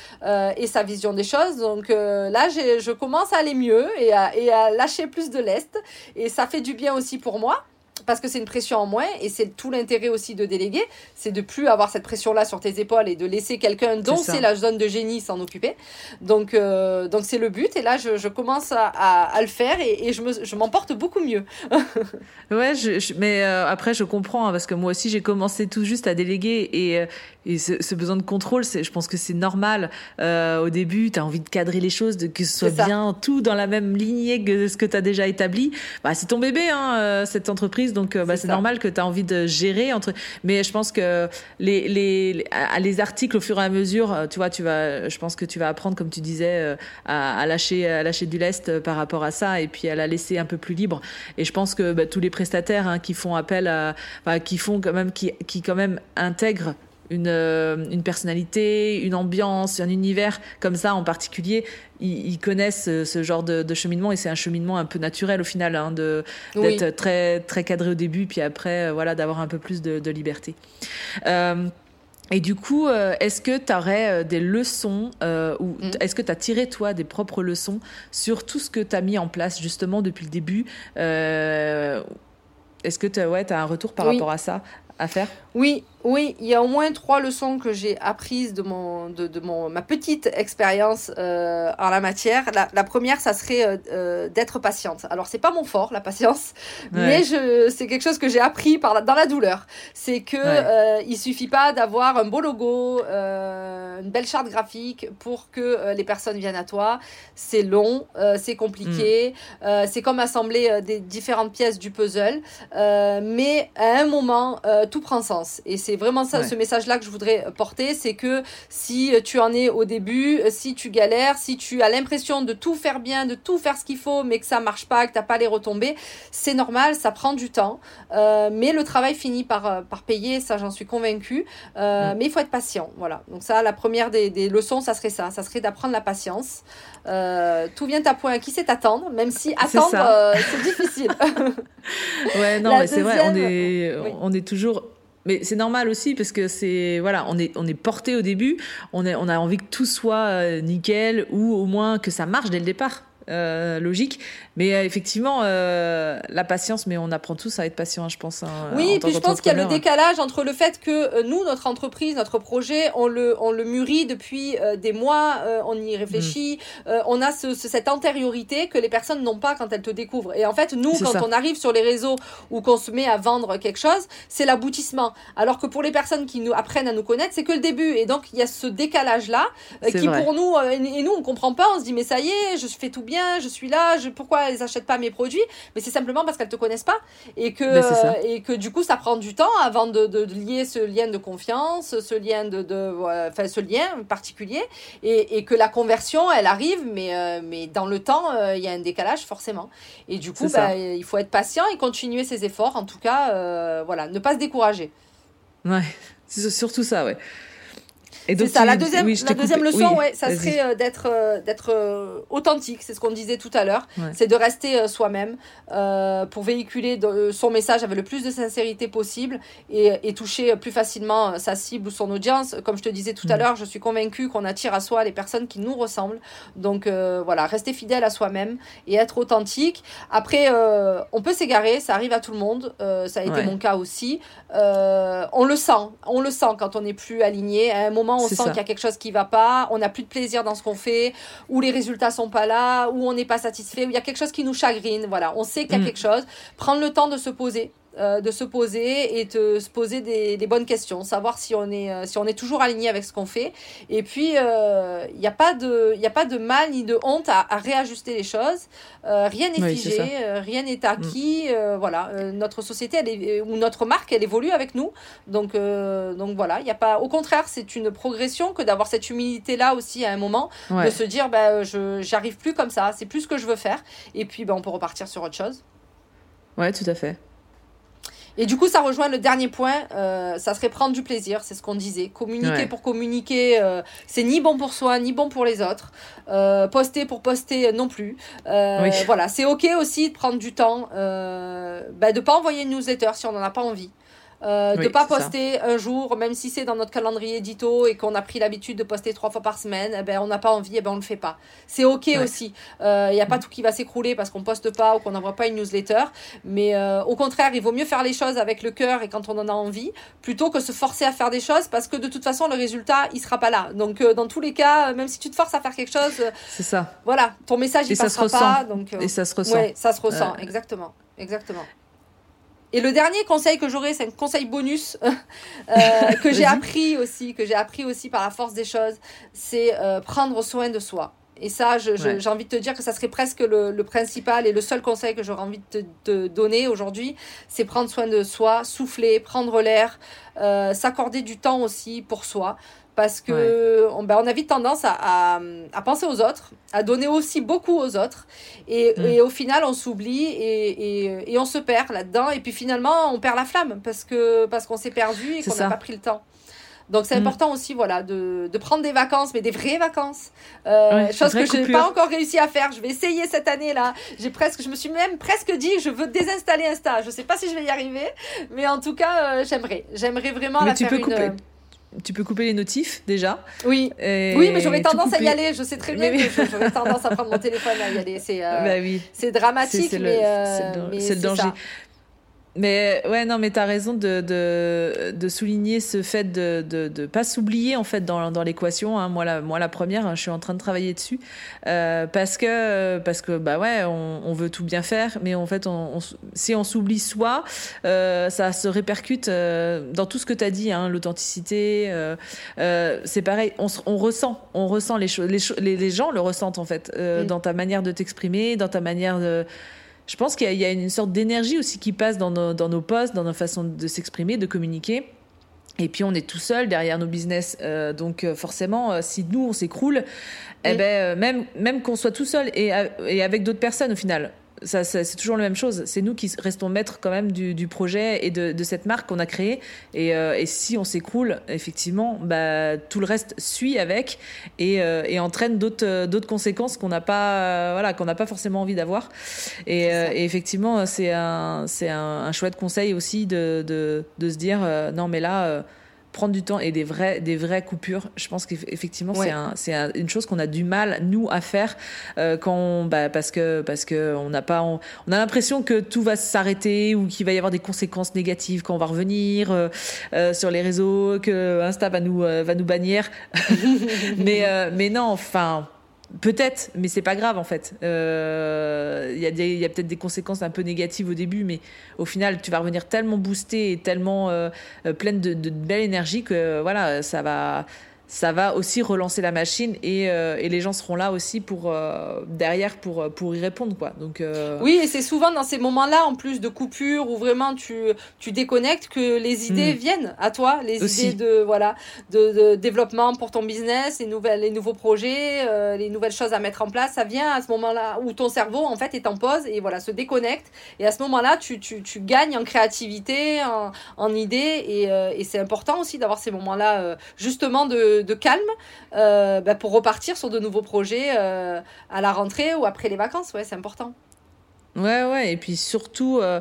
et sa vision des choses. Donc là, je commence à aller mieux et à, et à lâcher plus de lest. Et ça fait du bien aussi pour moi parce que c'est une pression en moins et c'est tout l'intérêt aussi de déléguer, c'est de plus avoir cette pression-là sur tes épaules et de laisser quelqu'un dont c'est la zone de génie s'en occuper. Donc, euh, donc c'est le but et là je, je commence à, à, le faire et, et je, me, je m'en porte beaucoup mieux. ouais, je, mais euh, après je comprends hein, parce que moi aussi j'ai commencé tout juste à déléguer et, euh, et ce, besoin de contrôle, je pense que c'est normal. au début, tu as envie de cadrer les choses, de que ce soit bien tout dans la même lignée que ce que tu as déjà établi. Bah, c'est ton bébé, hein, cette entreprise donc euh, bah, c'est normal que tu as envie de gérer entre. Mais je pense que les, les, les articles au fur et à mesure, euh, tu vois, tu vas, je pense que tu vas apprendre, comme tu disais, euh, à, lâcher, à lâcher du lest par rapport à ça et puis à la laisser un peu plus libre. Et je pense que bah, tous les prestataires hein, qui font appel à, qui font quand même, qui, qui quand même intègrent une, euh, une personnalité, une ambiance, un univers comme ça en particulier, ils, connaissent ce, genre de, cheminement et c'est un cheminement un peu naturel au final, hein, de, d'être très, très cadré au début, puis après, euh, voilà, d'avoir un peu plus de, liberté. Euh, et du coup, est-ce que tu aurais des leçons ou mm. est-ce que tu as tiré toi des propres leçons sur tout ce que tu as mis en place justement depuis le début Est-ce que tu ouais, as un retour par rapport à ça à faire? Oui, oui, il y a au moins trois leçons que j'ai apprises de, mon, de, de mon, ma petite expérience euh, en la matière. La, la première, ça serait euh, euh d'être patiente. Alors, c'est pas mon fort, la patience, mais je, c'est quelque chose que j'ai appris par dans la douleur. C'est que euh, il suffit pas d'avoir un beau logo, euh, une belle charte graphique pour que euh, les personnes viennent à toi. C'est long, c'est compliqué, mm. c'est comme assembler des différentes pièces du puzzle, mais à un moment, tout prend sens. Et c'est vraiment ça, ce message-là que je voudrais porter, c'est que si tu en es au début, si tu galères, si tu as l'impression de tout faire bien, de tout faire ce qu'il faut, mais que ça marche pas, que t'as pas les retombées, c'est normal, ça prend du temps, euh, mais le travail finit par, euh, par payer, ça j'en suis convaincue, euh, mais il faut être patient, voilà. Donc ça, la première des, des leçons, ça serait ça, ça serait d'apprendre la patience. tout vient à point, qui sait attendre, même si attendre, c'est difficile. ouais, non, mais c'est vrai, on est, on est toujours mais c'est normal aussi parce que c'est voilà, on est on est porté au début, on est on a envie que tout soit euh, nickel ou au moins que ça marche dès le départ. Euh, logique. Mais euh, effectivement, euh, la patience, mais on apprend tous à être patient, hein, je pense. Hein, oui, et puis je pense qu'il y a le décalage entre le fait que nous, notre entreprise, notre projet, on le, on le mûrit depuis des mois, on y réfléchit, mm. on a ce, cette antériorité que les personnes n'ont pas quand elles te découvrent. Et en fait, nous, quand on arrive sur les réseaux ou qu'on se met à vendre quelque chose, c'est l'aboutissement. Alors que pour les personnes qui nous apprennent à nous connaître, c'est que le début. Et donc, il y a ce décalage-là qui, pour nous, et nous, on comprend pas, on se dit, mais ça y est, je fais tout bien je suis là, je, pourquoi elles n'achètent pas mes produits? Mais c'est simplement parce qu'elles te connaissent pas et que, ben, et que du coup, ça prend du temps avant de, de, lier ce lien de confiance, ce lien de, de enfin, ce lien particulier et, et, que la conversion, elle arrive, mais, euh, mais dans le temps, euh, il y a un décalage forcément. Et du coup, bah, il faut être patient et continuer ses efforts. En tout cas, euh, voilà, ne pas se décourager. Ouais, C'est surtout ça, ouais. C'est ça. La deuxième, la deuxième leçon, ouais, ça serait euh, d'être euh, d'être euh, authentique. C'est ce qu'on disait tout à l'heure. C'est de rester soi-même pour véhiculer son message avec le plus de sincérité possible et, et, toucher plus facilement sa cible ou son audience. Comme je te disais tout à mm. l'heure, je suis convaincue qu'on attire à soi les personnes qui nous ressemblent. Donc voilà, rester fidèle à soi-même et être authentique. Après, on peut s'égarer, ça arrive à tout le monde. ça a été mon cas aussi. on le sent, on le sent quand on n'est plus aligné. À un moment on sent qu'il y a quelque chose qui va pas, on n'a plus de plaisir dans ce qu'on fait, ou les résultats sont pas là, ou on n'est pas satisfait, ou il y a quelque chose qui nous chagrine. Voilà, on sait qu'il y a mm. quelque chose. Prendre le temps de se poser, euh, de se poser et de se poser des, bonnes questions, savoir si on est, euh, si on est toujours aligné avec ce qu'on fait. Et puis, il euh, n'y a, pas de, a pas de mal ni de honte à, réajuster les choses. rien n'est figé, rien n'est acquis. Mm. voilà, notre société elle est, ou notre marque, elle évolue avec nous. Donc, donc voilà, il y a pas. Au contraire, c'est une progression que d'avoir cette humilité-là aussi à un moment, de se dire, bah, je j'arrive plus comme ça, c'est plus ce que je veux faire. Et puis, ben, on peut repartir sur autre chose. Ouais, tout à fait. Et du coup, ça rejoint le dernier point, euh, ça serait prendre du plaisir, c'est ce qu'on disait. Communiquer pour communiquer, euh, c'est ni bon pour soi, ni bon pour les autres. Euh, poster pour poster non plus. Voilà, c'est ok aussi de prendre du temps, bah, de ne pas envoyer une newsletter si on n'en a pas envie. Euh, de pas poster un jour, même si c'est dans notre calendrier édito et qu'on a pris l'habitude de poster trois fois par semaine, eh ben, on n'a pas envie, et eh ben, on le fait pas. C'est ok aussi. Il euh, n'y a pas tout qui va s'écrouler parce qu'on poste pas ou qu'on n'envoie pas une newsletter. Mais euh, au contraire, il vaut mieux faire les choses avec le cœur et quand on en a envie, plutôt que se forcer à faire des choses parce que de toute façon, le résultat, il sera pas là. Donc, dans tous les cas, même si tu te forces à faire quelque chose, c'est ça. Voilà, ton message, il passera pas. Donc, et ça se ressent. Ouais, ça se ressent, exactement. Exactement. Et le dernier conseil que j'aurais, c'est un conseil bonus euh, que j'ai appris aussi, que j'ai appris aussi par la force des choses, c'est euh, prendre soin de soi. Et ça, j'ai envie de te dire que ça serait presque le, principal et le seul conseil que j'aurais envie de te, donner aujourd'hui, c'est prendre soin de soi, souffler, prendre l'air, euh, s'accorder du temps aussi pour soi parce que on, ben, on, a vite tendance à, à, penser aux autres, à donner aussi beaucoup aux autres, et, mm. et au final on s'oublie et, et, et, on se perd là-dedans, et puis finalement on perd la flamme parce que parce qu'on s'est perdu et qu'on n'a pas pris le temps. Donc c'est mm. important aussi voilà de, de, prendre des vacances, mais des vraies vacances, euh, chose que je n'ai pas encore réussi à faire. Je vais essayer cette année là. J'ai presque, je me suis même presque dit je veux désinstaller Insta. Je sais pas si je vais y arriver, mais en tout cas euh, j'aimerais, j'aimerais vraiment mais la tu faire peux une, couper tu peux couper les notifs déjà. Oui, oui mais j'aurais tendance à y aller. Je sais très bien que j'aurais tendance à prendre mon téléphone à y aller. C'est euh, bah oui. dramatique, mais c'est le danger. Mais ouais, non, mais tu as raison de, de, de, souligner ce fait de ne de, pas s'oublier en fait dans, dans l'équation. Hein. Moi, la, moi, la première, hein, je suis en train de travailler dessus euh, parce que, parce que bah ouais, on, on, veut tout bien faire, mais en fait, on, si on s'oublie soi, euh, ça se répercute euh, dans tout ce que tu as dit, hein, l'authenticité. Euh, euh, c'est pareil, on, on, ressent, on ressent les choses, les, les, gens le ressentent en fait mm. dans ta manière de t'exprimer, dans ta manière de je pense qu'il y, a une sorte d'énergie aussi qui passe dans nos, dans nos posts, dans nos façons de s'exprimer, de communiquer. Et puis on est tout seul derrière nos business, euh, donc euh, forcément, euh, si nous on s'écroule, eh ben même même qu'on soit tout seul et, et avec d'autres personnes au final, ça, c'est toujours la même chose. C'est nous qui restons maîtres quand même du, du projet et de, de cette marque qu'on a créée. Et, euh, et, si on s'écroule, effectivement, bah, tout le reste suit avec et, euh, et entraîne d'autres, d'autres conséquences qu'on n'a pas, voilà, qu'on n'a pas forcément envie d'avoir. Et, euh, et effectivement, c'est un, c'est un, un, chouette conseil aussi de, de, de se dire non, mais là prendre du temps et des vrais des vraies coupures je pense qu'effectivement c'est un, c'est une chose qu'on a du mal nous à faire euh, quand bah, parce que parce que on n'a pas on, a l'impression que tout va s'arrêter ou qu'il va y avoir des conséquences négatives quand on va revenir euh, euh, sur les réseaux que Insta va nous va nous bannir. Mais mais non enfin Peut-être, mais c'est pas grave en fait. Il euh, y a, peut-être des conséquences un peu négatives au début, mais au final, tu vas revenir tellement boosté et tellement euh, euh, pleine de, de, belle énergie que voilà, ça va, ça va aussi relancer la machine et, euh, et les gens seront là aussi pour euh, derrière pour pour y répondre quoi. Donc euh, oui, et c'est souvent dans ces moments-là en plus de coupure où vraiment tu tu déconnectes que les idées mm. viennent à toi, les idées de voilà de, de, développement pour ton business, les nouvelles les nouveaux projets, les nouvelles choses à mettre en place, ça vient à ce moment-là où ton cerveau en fait est en pause et voilà se déconnecte et à ce moment-là tu, tu, tu gagnes en créativité, en, en idées et, et c'est important aussi d'avoir ces moments-là justement de de, calme euh, bah, pour repartir sur de nouveaux projets euh, à la rentrée ou après les vacances. Ouais, c'est important. Ouais, ouais, et puis surtout, euh,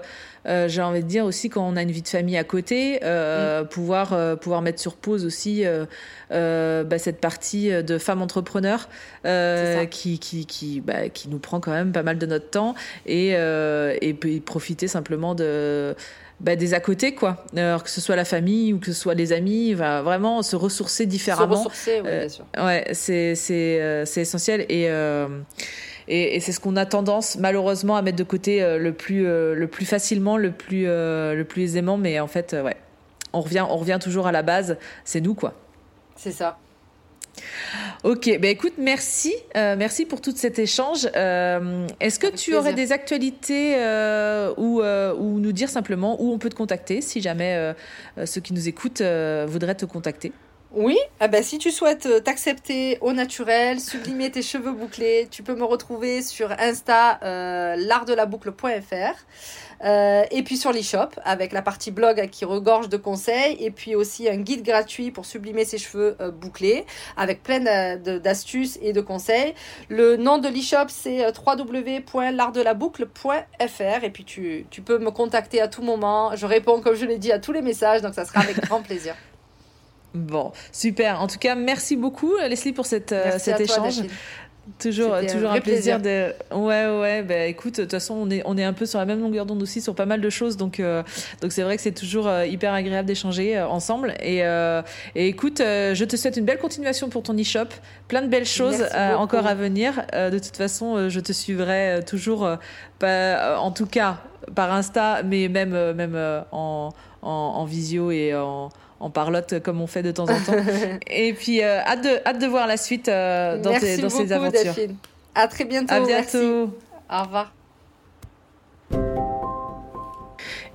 j'ai envie de dire aussi quand on a une vie de famille à côté, mm. pouvoir, pouvoir mettre sur pause aussi bah, cette partie de femme entrepreneur qui, qui, qui, bah, qui nous prend quand même pas mal de notre temps et, et, et profiter simplement de bah, des à côté, quoi. Alors que ce soit la famille ou que ce soit les amis, va vraiment se ressourcer différemment. Se ressourcer, oui, bien sûr. Euh, ouais, c'est c'est euh, c'est essentiel et euh, et, et c'est ce qu'on a tendance malheureusement à mettre de côté le plus le plus facilement, le plus le plus aisément, mais en fait, ouais, on revient on revient toujours à la base, c'est nous, quoi. C'est ça. Ok, ben écoute, merci, euh, merci pour tout cet échange. Euh, est-ce que tu aurais des actualités euh, ou, ou nous dire simplement où on peut te contacter si jamais ceux qui nous écoutent voudraient te contacter? Oui, ah ben, si tu souhaites t'accepter au naturel, sublimer tes cheveux bouclés, tu peux me retrouver sur Insta l'artdelaboucle.fr. Euh, et puis sur l'e-shop, avec la partie blog qui regorge de conseils, et puis aussi un guide gratuit pour sublimer ses cheveux euh, bouclés, avec plein d'astuces et de conseils. Le nom de l'e-shop, c'est euh, www.l'artdelaboucle.fr, et puis tu, tu peux me contacter à tout moment. Je réponds, comme je l'ai dit, à tous les messages, donc ça sera avec grand plaisir. Bon, super. En tout cas, merci beaucoup, Leslie, pour cette, cet échange. Toujours, toujours un, plaisir. de. Ouais, ouais. Bah, écoute, de toute façon, on est, on est un peu sur la même longueur d'onde aussi sur pas mal de choses, donc, euh, donc c'est vrai que c'est toujours euh, hyper agréable d'échanger euh, ensemble. Et, et écoute, je te souhaite une belle continuation pour ton e-shop, plein de belles choses encore à venir. de toute façon, je te suivrai toujours, pas, en tout cas par Insta, mais même, même en, en, en visio et en en parlotte comme on fait de temps en temps. et puis, euh, hâte, de, hâte de voir la suite euh, dans, tes, dans ces aventures. Delphine. À très bientôt. À bientôt. Au revoir.